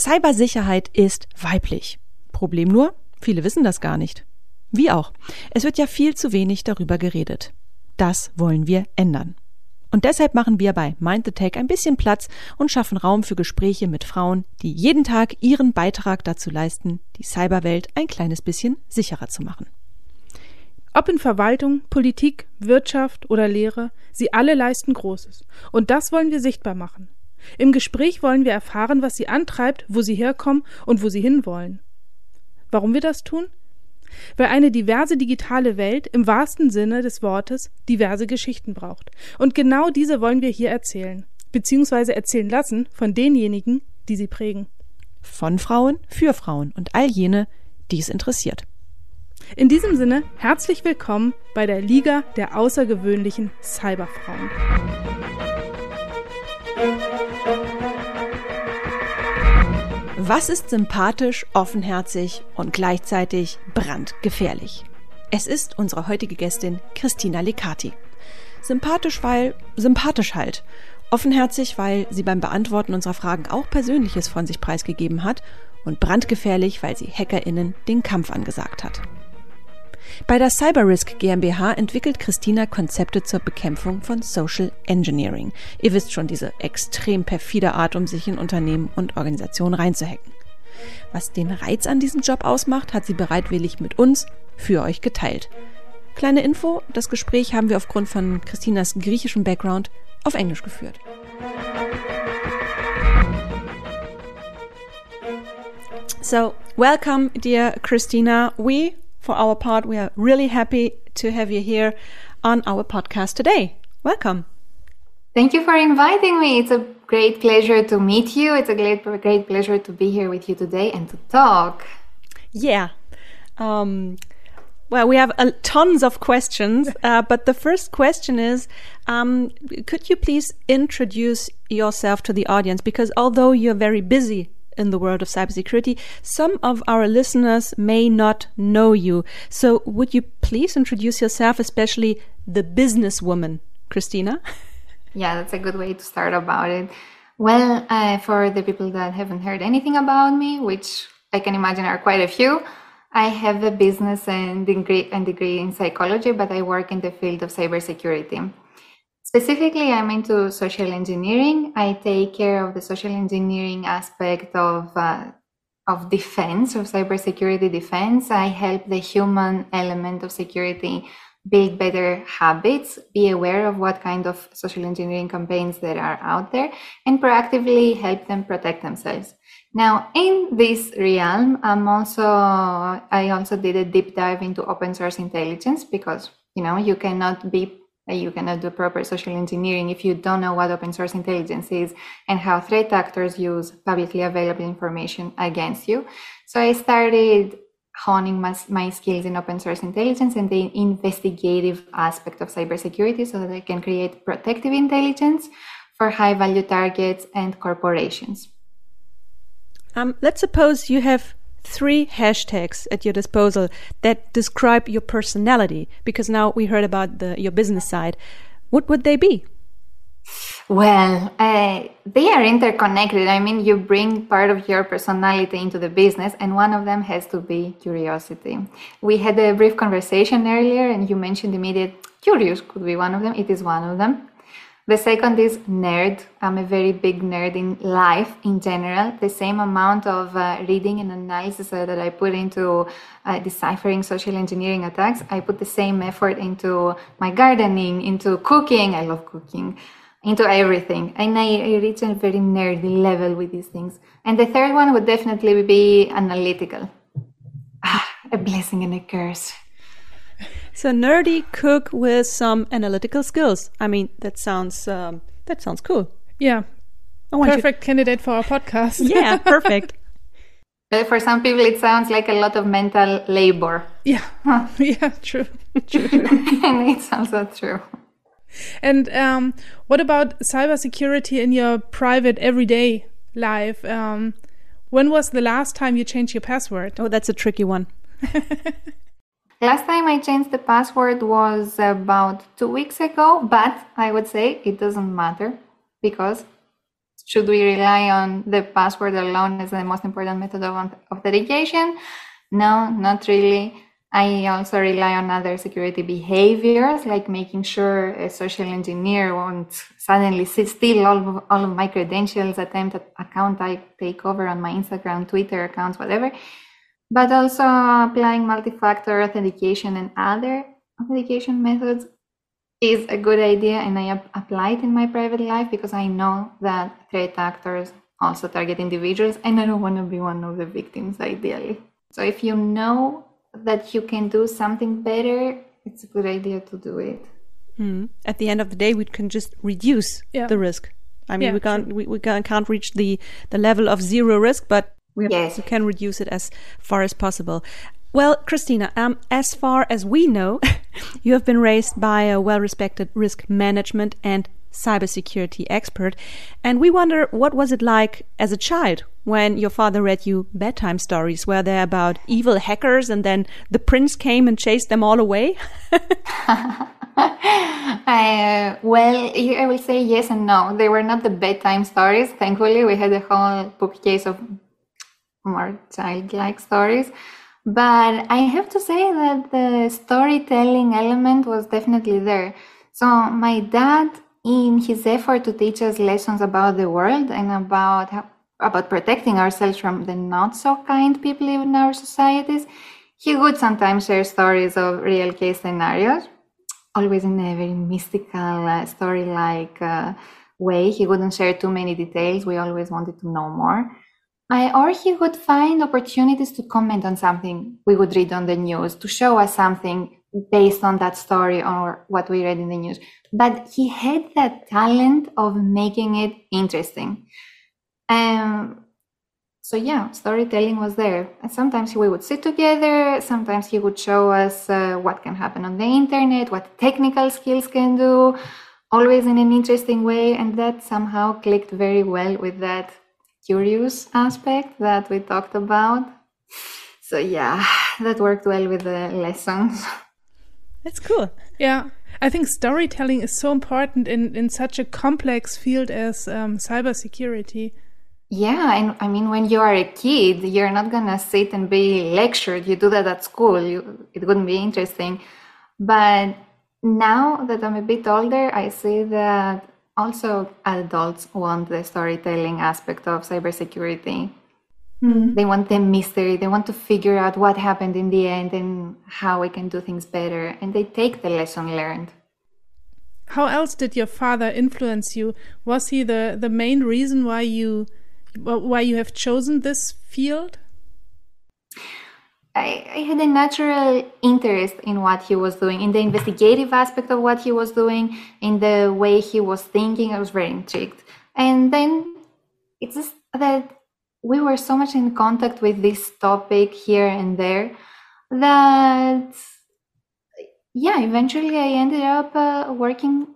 Cybersicherheit ist weiblich. Problem nur, viele wissen das gar nicht. Wie auch. Es wird ja viel zu wenig darüber geredet. Das wollen wir ändern. Und deshalb machen wir bei Mind the Tech ein bisschen Platz und schaffen Raum für Gespräche mit Frauen, die jeden Tag ihren Beitrag dazu leisten, die Cyberwelt ein kleines bisschen sicherer zu machen. Ob in Verwaltung, Politik, Wirtschaft oder Lehre, sie alle leisten Großes. Und das wollen wir sichtbar machen. Im Gespräch wollen wir erfahren, was sie antreibt, wo sie herkommen und wo sie hinwollen. Warum wir das tun? Weil eine diverse digitale Welt im wahrsten Sinne des Wortes diverse Geschichten braucht. Und genau diese wollen wir hier erzählen, beziehungsweise erzählen lassen von denjenigen, die sie prägen. Von Frauen für Frauen und all jene, die es interessiert. In diesem Sinne herzlich willkommen bei der Liga der außergewöhnlichen Cyberfrauen. Was ist sympathisch, offenherzig und gleichzeitig brandgefährlich? Es ist unsere heutige Gästin Christina Licati. Sympathisch, weil sympathisch halt. Offenherzig, weil sie beim Beantworten unserer Fragen auch Persönliches von sich preisgegeben hat. Und brandgefährlich, weil sie HackerInnen den Kampf angesagt hat. Bei der Cyberrisk GmbH entwickelt Christina Konzepte zur Bekämpfung von Social Engineering. Ihr wisst schon, diese extrem perfide Art, um sich in Unternehmen und Organisationen reinzuhacken. Was den Reiz an diesem Job ausmacht, hat sie bereitwillig mit uns für euch geteilt. Kleine Info, das Gespräch haben wir aufgrund von Christinas griechischem Background auf Englisch geführt. So, welcome, dear Christina. We for our part, we are really happy to have you here on our podcast today. Welcome. Thank you for inviting me. It's a great pleasure to meet you. It's a great, great pleasure to be here with you today and to talk. Yeah. Um, well, we have uh, tons of questions, uh, but the first question is um, could you please introduce yourself to the audience? Because although you're very busy in the world of cybersecurity. Some of our listeners may not know you. So would you please introduce yourself, especially the businesswoman, Christina? Yeah, that's a good way to start about it. Well, uh, for the people that haven't heard anything about me, which I can imagine are quite a few, I have a business and degree, and degree in psychology, but I work in the field of cybersecurity. Specifically, I'm into social engineering. I take care of the social engineering aspect of uh, of defense, of cybersecurity defense. I help the human element of security build better habits, be aware of what kind of social engineering campaigns that are out there, and proactively help them protect themselves. Now, in this realm, I'm also I also did a deep dive into open source intelligence because you know you cannot be you cannot do proper social engineering if you don't know what open source intelligence is and how threat actors use publicly available information against you. So I started honing my, my skills in open source intelligence and the investigative aspect of cybersecurity so that I can create protective intelligence for high value targets and corporations. Um, let's suppose you have three hashtags at your disposal that describe your personality because now we heard about the, your business side. What would they be? Well uh, they are interconnected. I mean you bring part of your personality into the business and one of them has to be curiosity. We had a brief conversation earlier and you mentioned immediate curious could be one of them. It is one of them the second is nerd. I'm a very big nerd in life in general. The same amount of uh, reading and analysis uh, that I put into uh, deciphering social engineering attacks, I put the same effort into my gardening, into cooking. I love cooking, into everything. And I, I reach a very nerdy level with these things. And the third one would definitely be analytical. Ah, a blessing and a curse. So nerdy cook with some analytical skills. I mean, that sounds um, that sounds cool. Yeah, perfect you... candidate for our podcast. yeah, perfect. But For some people, it sounds like a lot of mental labor. Yeah, yeah, true, true. and it sounds also true. And um, what about cybersecurity in your private everyday life? Um, when was the last time you changed your password? Oh, that's a tricky one. Last time I changed the password was about two weeks ago, but I would say it doesn't matter because should we rely on the password alone as the most important method of authentication? No, not really. I also rely on other security behaviors, like making sure a social engineer won't suddenly steal all of, all of my credentials, attempt account I take over on my Instagram, Twitter accounts, whatever. But also applying multi-factor authentication and other authentication methods is a good idea, and I ap- apply it in my private life because I know that threat actors also target individuals, and I don't want to be one of the victims, ideally. So if you know that you can do something better, it's a good idea to do it. Mm. At the end of the day, we can just reduce Yeah. the risk. I mean, Yeah, we can't we, we can't, can't reach the the level of zero risk, but we, Yes. we can reduce it as far as possible. Well, Christina, um, as far as we know, you have been raised by a well-respected risk management and cybersecurity expert, and we wonder what was it like as a child when your father read you bedtime stories? Were they about evil hackers, and then the prince came and chased them all away? Uh, well, I will say yes and no. They were not the bedtime stories. Thankfully, we had a whole bookcase of more childlike stories. But I have to say that the storytelling element was definitely there. So, my dad, in his effort to teach us lessons about the world and about about protecting ourselves from the not so kind people in our societies, he would sometimes share stories of real case scenarios always in a very mystical uh, story like uh, way. He wouldn't share too many details. We always wanted to know more. I, or he would find opportunities to comment on something we would read on the news, to show us something based on that story or what we read in the news. But he had that talent of making it interesting. Um, so yeah, storytelling was there. And sometimes we would sit together. Sometimes he would show us uh, what can happen on the internet, what technical skills can do, always in an interesting way. And that somehow clicked very well with that curious aspect that we talked about. So yeah, that worked well with the lessons. That's cool. Yeah, I think storytelling is so important in, in such a complex field as um, cybersecurity. Yeah, and I mean, when you are a kid, you're not gonna sit and be lectured. You do that at school. You, it wouldn't be interesting. But now that I'm a bit older, I see that also adults want the storytelling aspect of cybersecurity. Hmm. They want the mystery. They want to figure out what happened in the end and how we can do things better. And they take the lesson learned. How else did your father influence you? Was he the, the main reason why you why you have chosen this field? I, I had a natural interest in what he was doing, in the investigative aspect of what he was doing, in the way he was thinking. I was very intrigued. And then it's just that we were so much in contact with this topic here and there that, yeah, eventually I ended up uh, working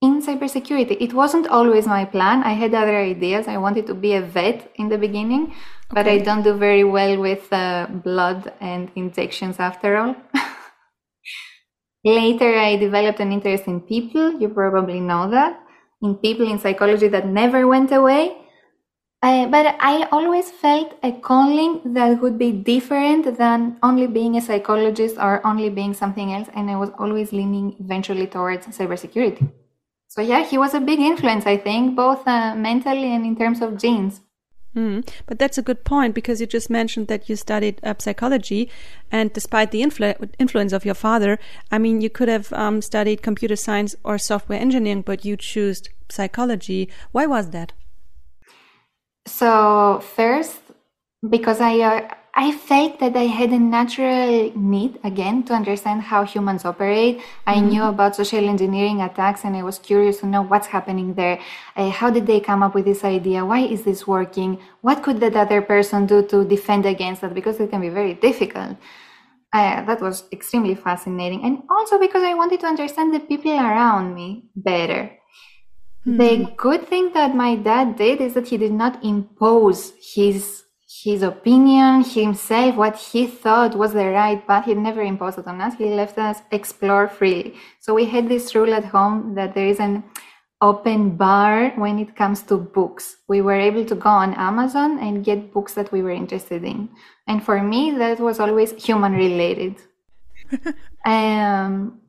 in cybersecurity. It wasn't always my plan. I had other ideas. I wanted to be a vet in the beginning, but I don't do very well with uh, blood and injections after all. Later, I developed an interest in people. You probably know that. In people in psychology that never went away. Uh, but I always felt a calling that would be different than only being a psychologist or only being something else. And I was always leaning eventually towards cybersecurity. So, yeah, he was a big influence, I think, both uh, mentally and in terms of genes. Mm. But that's a good point because you just mentioned that you studied uh, psychology, and despite the influ- influence of your father, I mean, you could have um, studied computer science or software engineering, but you chose psychology. Why was that? So first, because I uh, I felt that I had a natural need again to understand how humans operate. I knew about social engineering attacks, and I was curious to know what's happening there. Uh, how did they come up with this idea? Why is this working? What could that other person do to defend against that? Because it can be very difficult. Uh, that was extremely fascinating, and also because I wanted to understand the people around me better. The good thing that my dad did is that he did not impose his his opinion himself, what he thought was the right path. He never imposed it on us. He left us explore freely. So we had this rule at home that there is an open bar when it comes to books. We were able to go on Amazon and get books that we were interested in. And for me, that was always human related. um,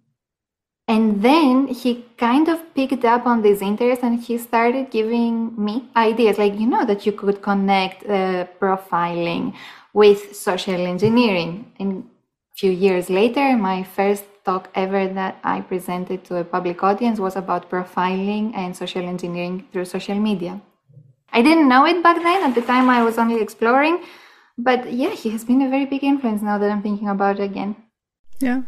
and then he kind of picked up on this interest and he started giving me ideas like, you know, that you could connect uh, profiling with social engineering. And a few years later, my first talk ever that I presented to a public audience was about profiling and social engineering through social media. I didn't know it back then. At the time, I was only exploring. But yeah, he has been a very big influence now that I'm thinking about it again. Yeah.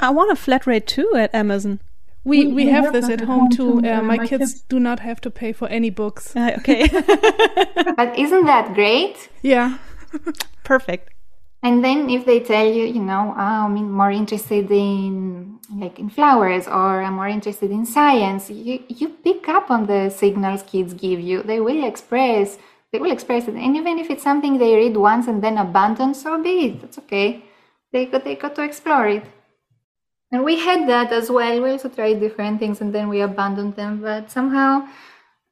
I want a flat rate too at Amazon. We, we, we have, have this at home, home too. Uh, my, my kids, kids, do not have to pay for any books. Uh, okay. but isn't that great? Yeah. Perfect. And then if they tell you, you know, oh, I'm more interested in like in flowers or I'm more interested in science, you, you pick up on the signals kids give you. They will express, they will express it. And even if it's something they read once and then abandon, so be it. That's okay. They got, they got to explore it. And we had that as well. We also tried different things and then we abandoned them. But somehow,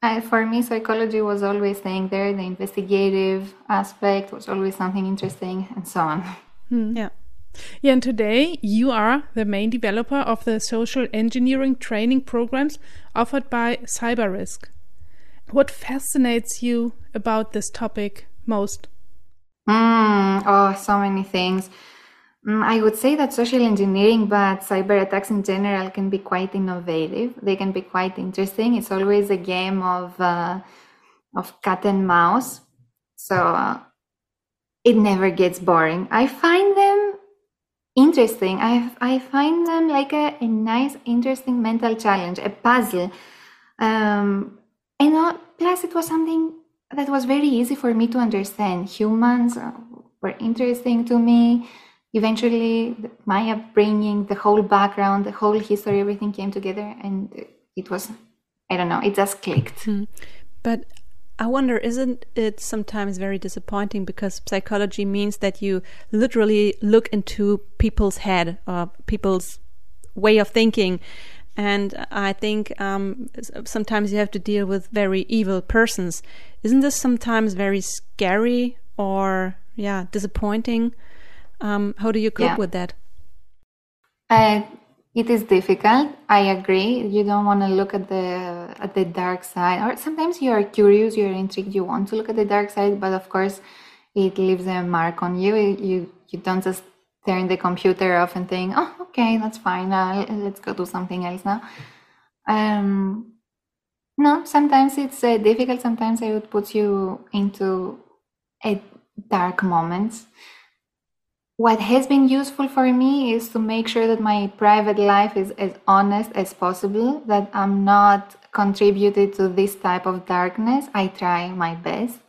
uh, for me, psychology was always staying there. The investigative aspect was always something interesting and so on. Hmm. Yeah. Yeah, and today you are the main developer of the social engineering training programs offered by Cyberrisk. What fascinates you about this topic most? Mm, oh, so many things. Mm, I would say that social engineering, but cyber attacks in general, can be quite innovative. They can be quite interesting. It's always a game of uh, of cat and mouse, so uh, it never gets boring. I find them interesting. I I find them like a, a nice, interesting mental challenge, a puzzle. Um, uh, plus, it was something that was very easy for me to understand. Humans uh, were interesting to me eventually my upbringing the whole background the whole history everything came together and it was i don't know it just clicked hmm. but i wonder isn't it sometimes very disappointing because psychology means that you literally look into people's head or people's way of thinking and I think um, sometimes you have to deal with very evil persons. Isn't this sometimes very scary or, yeah, disappointing? Um, how do you cope yeah. with that? Uh, it is difficult. I agree. You don't want to look at the at the dark side, or sometimes you are curious, you are intrigued, you want to look at the dark side, but of course, it leaves a mark on you. You you don't just turn the computer off and think, "Oh, okay, that's fine. Uh, let's go do something else now." Um, no, sometimes it's uh, difficult. Sometimes it would put you into a dark moments what has been useful for me is to make sure that my private life is as honest as possible, that I'm not contributed to this type of darkness. I try my best.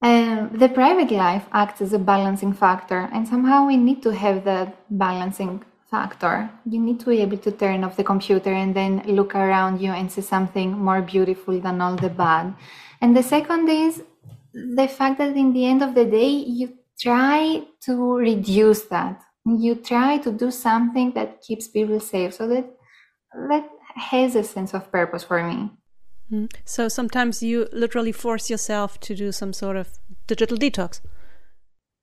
Um, the private life acts as a balancing factor, and somehow we need to have that balancing factor. You need to be able to turn off the computer and then look around you and see something more beautiful than all the bad. And the second is the fact that in the end of the day, you try to reduce that. You try to do something that keeps people safe so that that has a sense of purpose for me. Mm. So sometimes you literally force yourself to do some sort of digital detox.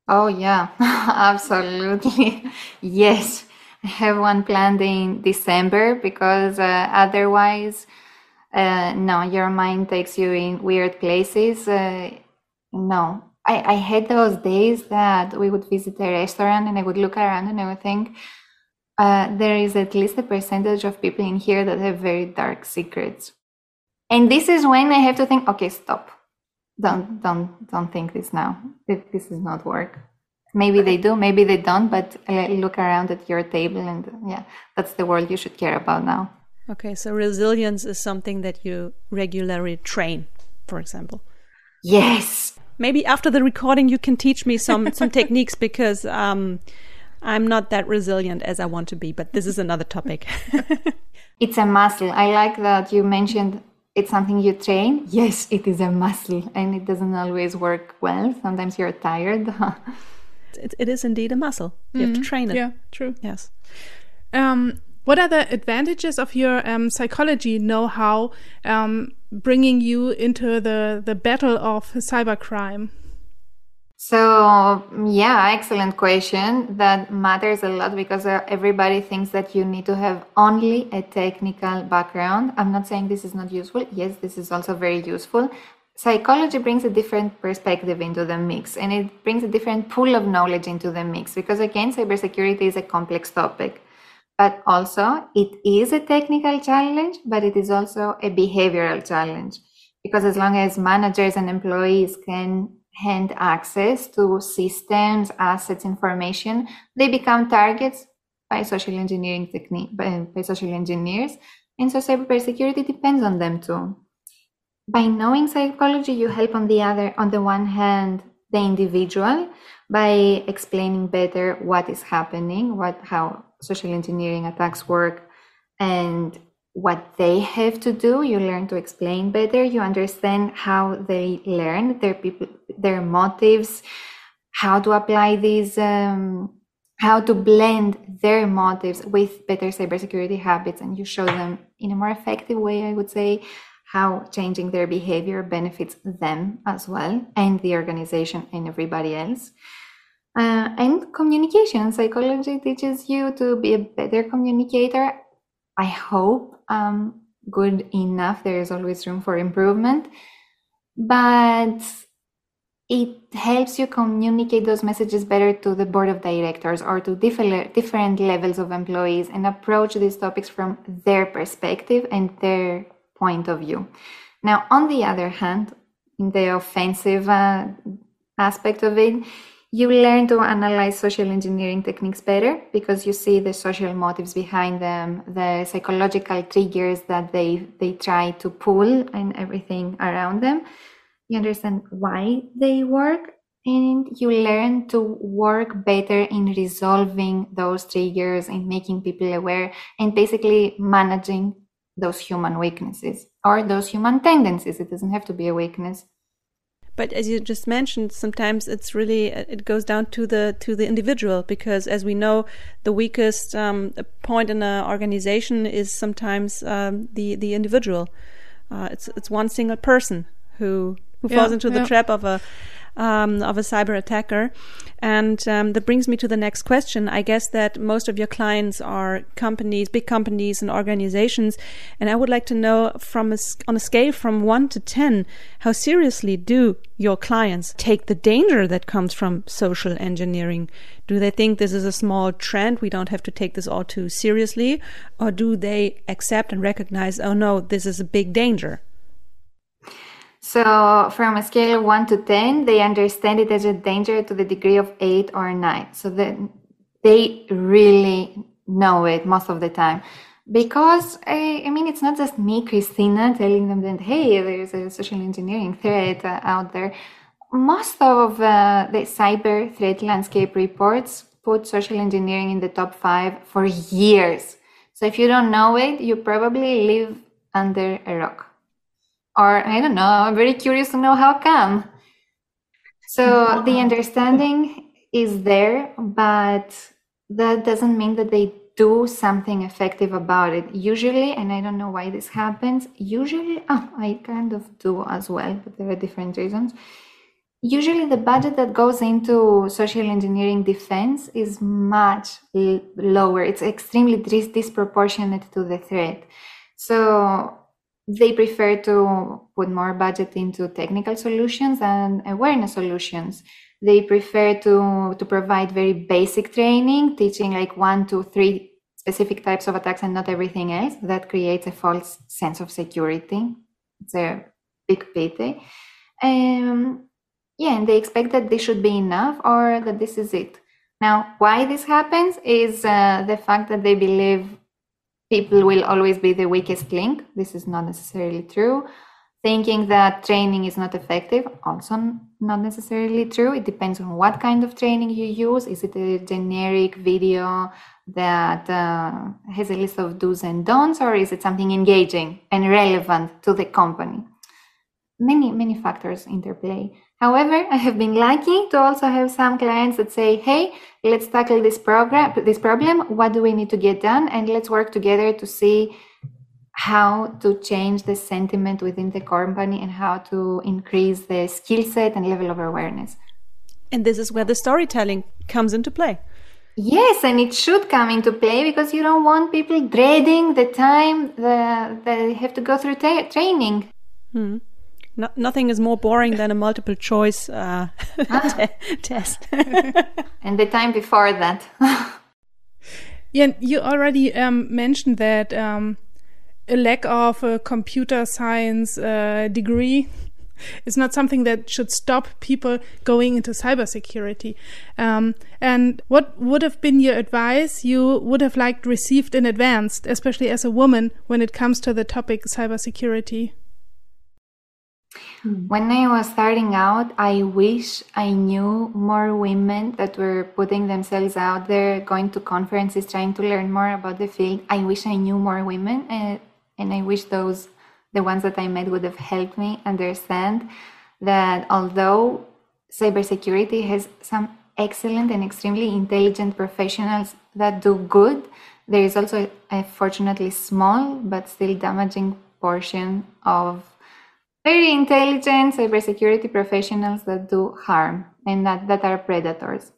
Oh, yeah, absolutely. yes, I have one planned in December because uh, otherwise, uh, no, your mind takes you in weird places. Uh, no, I, I had those days that we would visit a restaurant and I would look around and I would think, uh, there is at least a percentage of people in here that have very dark secrets. And this is when I have to think, okay, stop. Don't don't don't think this now. This is not work. Maybe they do, maybe they don't, but uh, look around at your table and yeah, that's the world you should care about now. Okay, so resilience is something that you regularly train, for example. Yes, maybe after the recording you can teach me some some techniques because um, I'm not that resilient as I want to be. But this is another topic. it's a muscle. I like that you mentioned it's something you train. Yes, it is a muscle, and it doesn't always work well. Sometimes you're tired. it, it is indeed a muscle. You mm-hmm. have to mm-hmm. train it. Yeah, true. Yes. Um, What are the advantages of your um, psychology know-how um, bringing you into the, the battle of cybercrime? So, yeah, excellent question. That matters a lot because uh, everybody thinks that you need to have only a technical background. I'm not saying this is not useful. Yes, this is also very useful. Psychology brings a different perspective into the mix and it brings a different pool of knowledge into the mix because, again, cybersecurity is a complex topic. But also, it is a technical challenge, but it is also a behavioral challenge because as long as managers and employees can hand access to systems, assets, information, they become targets by social engineering technique by, by social engineers. And so cybersecurity depends on them too. By knowing psychology, you help on the other, on the one hand, the individual by explaining better what is happening, what how social engineering attacks work, and what they have to do you learn to explain better you understand how they learn their people their motives how to apply these um, how to blend their motives with better cybersecurity habits and you show them in a more effective way i would say how changing their behavior benefits them as well and the organization and everybody else uh, and communication psychology teaches you to be a better communicator I hope um, good enough. There is always room for improvement, but it helps you communicate those messages better to the board of directors or to different different levels of employees and approach these topics from their perspective and their point of view. Now, on the other hand, in the offensive uh, aspect of it, you learn to analyze social engineering techniques better because you see the social motives behind them, the psychological triggers that they they try to pull and everything around them. You understand why they work and you learn to work better in resolving those triggers and making people aware and basically managing those human weaknesses or those human tendencies. It doesn't have to be a weakness but as you just mentioned sometimes it's really uh, it goes down to the to the individual because as we know the weakest um, point in an organization is sometimes um, the the individual uh, it's it's one single person who who yeah, falls into the yeah. trap of a um, of a cyber attacker. And um, that brings me to the next question. I guess that most of your clients are companies, big companies and organizations. And I would like to know from a, on a scale from one to 10, how seriously do your clients take the danger that comes from social engineering? Do they think this is a small trend? We don't have to take this all too seriously. Or do they accept and recognize, oh no, this is a big danger? So, from a scale of 1 to 10, they understand it as a danger to the degree of 8 or 9. So, that they really know it most of the time. Because, I, I mean, it's not just me, Christina, telling them that, hey, there's a social engineering threat uh, out there. Most of uh, the cyber threat landscape reports put social engineering in the top five for years. So, if you don't know it, you probably live under a rock or I don't know, I'm very curious to know how come. So the understanding is there, but that doesn't mean that they do something effective about it. Usually, and I don't know why this happens, usually, oh, I kind of do as well, but there are different reasons. Usually, the budget that goes into social engineering defense is much l- lower. It's extremely dis- disproportionate to the threat. So, they prefer to put more budget into technical solutions and awareness solutions. They prefer to, to provide very basic training, teaching like one, two, three specific types of attacks and not everything else. That creates a false sense of security. It's a big pity. Um, yeah, and they expect that this should be enough or that this is it. Now, why this happens is uh, the fact that they believe people will always be the weakest link. This is not necessarily true. Thinking that training is not effective, also not necessarily true. It depends on what kind of training you use. Is it a generic video that uh, has a list of do's and don'ts, or is it something engaging and relevant to the company? Many, many factors interplay. However, I have been lucky to also have some clients that say, "Hey, let's tackle this program, this problem. What do we need to get done, and let's work together to see how to change the sentiment within the company and how to increase the skill set and level of awareness." And this is where the storytelling comes into play. Yes, and it should come into play because you don't want people dreading the time that they have to go through ta- training. Hmm. No, nothing is more boring than a multiple choice uh, ah. test. and the time before that. yeah, you already um, mentioned that um, a lack of a computer science uh, degree is not something that should stop people going into cybersecurity. Um, and what would have been your advice you would have liked received in advance, especially as a woman, when it comes to the topic cybersecurity? Hmm. When I was starting out, I wish I knew more women that were putting themselves out there, going to conferences, trying to learn more about the field. I wish I knew more women, and, and I wish those, the ones that I met, would have helped me understand that although cybersecurity has some excellent and extremely intelligent professionals that do good, there is also a fortunately small but still damaging portion of very intelligent cybersecurity professionals that do harm and that, that are predators.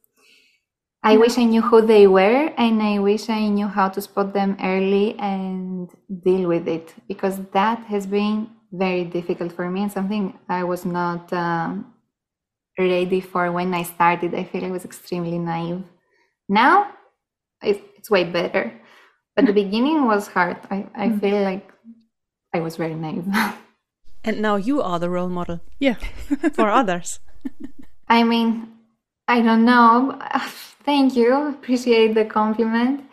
I wish I knew who they were and I wish I knew how to spot them early and deal with it because that has been very difficult for me and something I was not um, ready for when I started. I feel I was extremely naive. Now it's way better, but the beginning was hard. I, I mm. feel like I was very naive. And now you are the role model. Yeah. for others. I mean, I don't know. Thank you. Appreciate the compliment.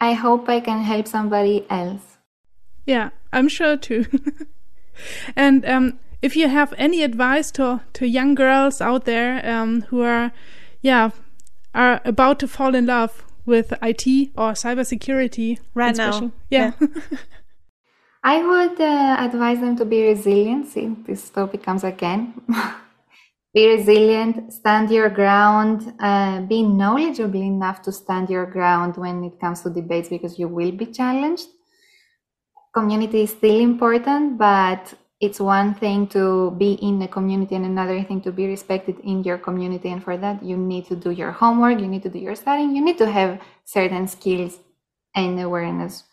I hope I can help somebody else. Yeah, I'm sure too. and um, if you have any advice to to young girls out there um, who are, yeah, are about to fall in love with IT or cybersecurity, right now, yeah. yeah. I would uh, advise them to be resilient. See, this topic comes again. be resilient, stand your ground, uh, be knowledgeable enough to stand your ground when it comes to debates because you will be challenged. Community is still important, but it's one thing to be in a community and another thing to be respected in your community. And for that, you need to do your homework, you need to do your studying, you need to have certain skills and awareness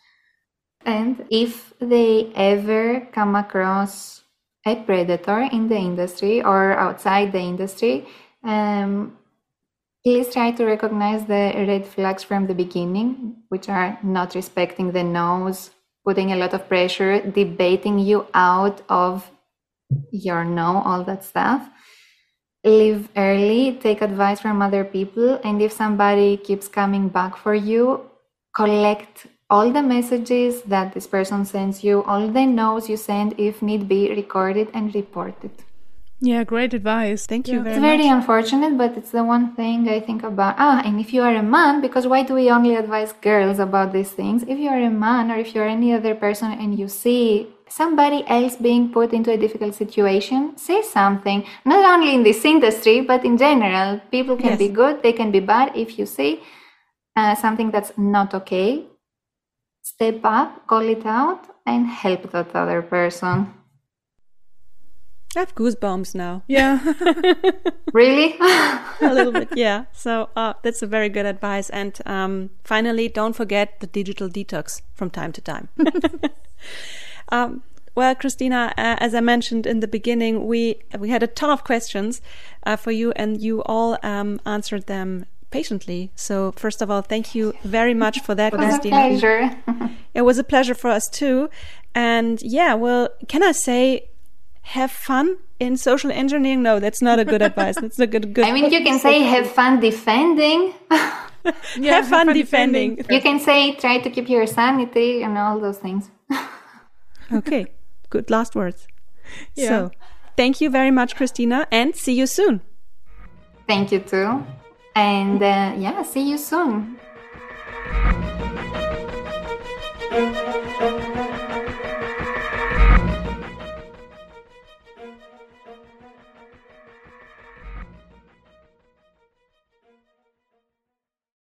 and if they ever come across a predator in the industry or outside the industry, um, please try to recognize the red flags from the beginning, which are not respecting the no's, putting a lot of pressure, debating you out of your no, all that stuff. Leave early, take advice from other people, and if somebody keeps coming back for you, collect all the messages that this person sends you, all the notes you send, if need be, recorded and reported. Yeah, great advice. Thank you yeah. very it's very much. unfortunate, but it's the one thing I think about. Ah, and if you are a man, because why do we only advise girls about these things? If you are a man or if you're any other person and you see somebody else being put into a difficult situation, say something. Not only in this industry, but in general. People can yes. be good, they can be bad. If you see uh, something that's not okay, step up, call it out, and help that other person. I have goosebumps now. Yeah. really? a little bit, yeah. So uh, that's a very good advice. And um, finally, don't forget the digital detox from time to time. um, well, Christina, uh, as I mentioned in the beginning, we we had a ton of questions uh, for you, and you all um, answered them patiently. So first of all, thank you very much for that, Christina. it was Christina. A pleasure. it was a pleasure for us too. And yeah, well, can I say have fun in social engineering? No, that's not a good advice. That's a good good I mean you can say have fun defending. yeah, have fun, fun defending. defending. You can say try to keep your sanity and all those things. okay. Good last words. Yeah. So thank you very much, Christina, and see you soon. Thank you too. And uh, yeah, see you soon.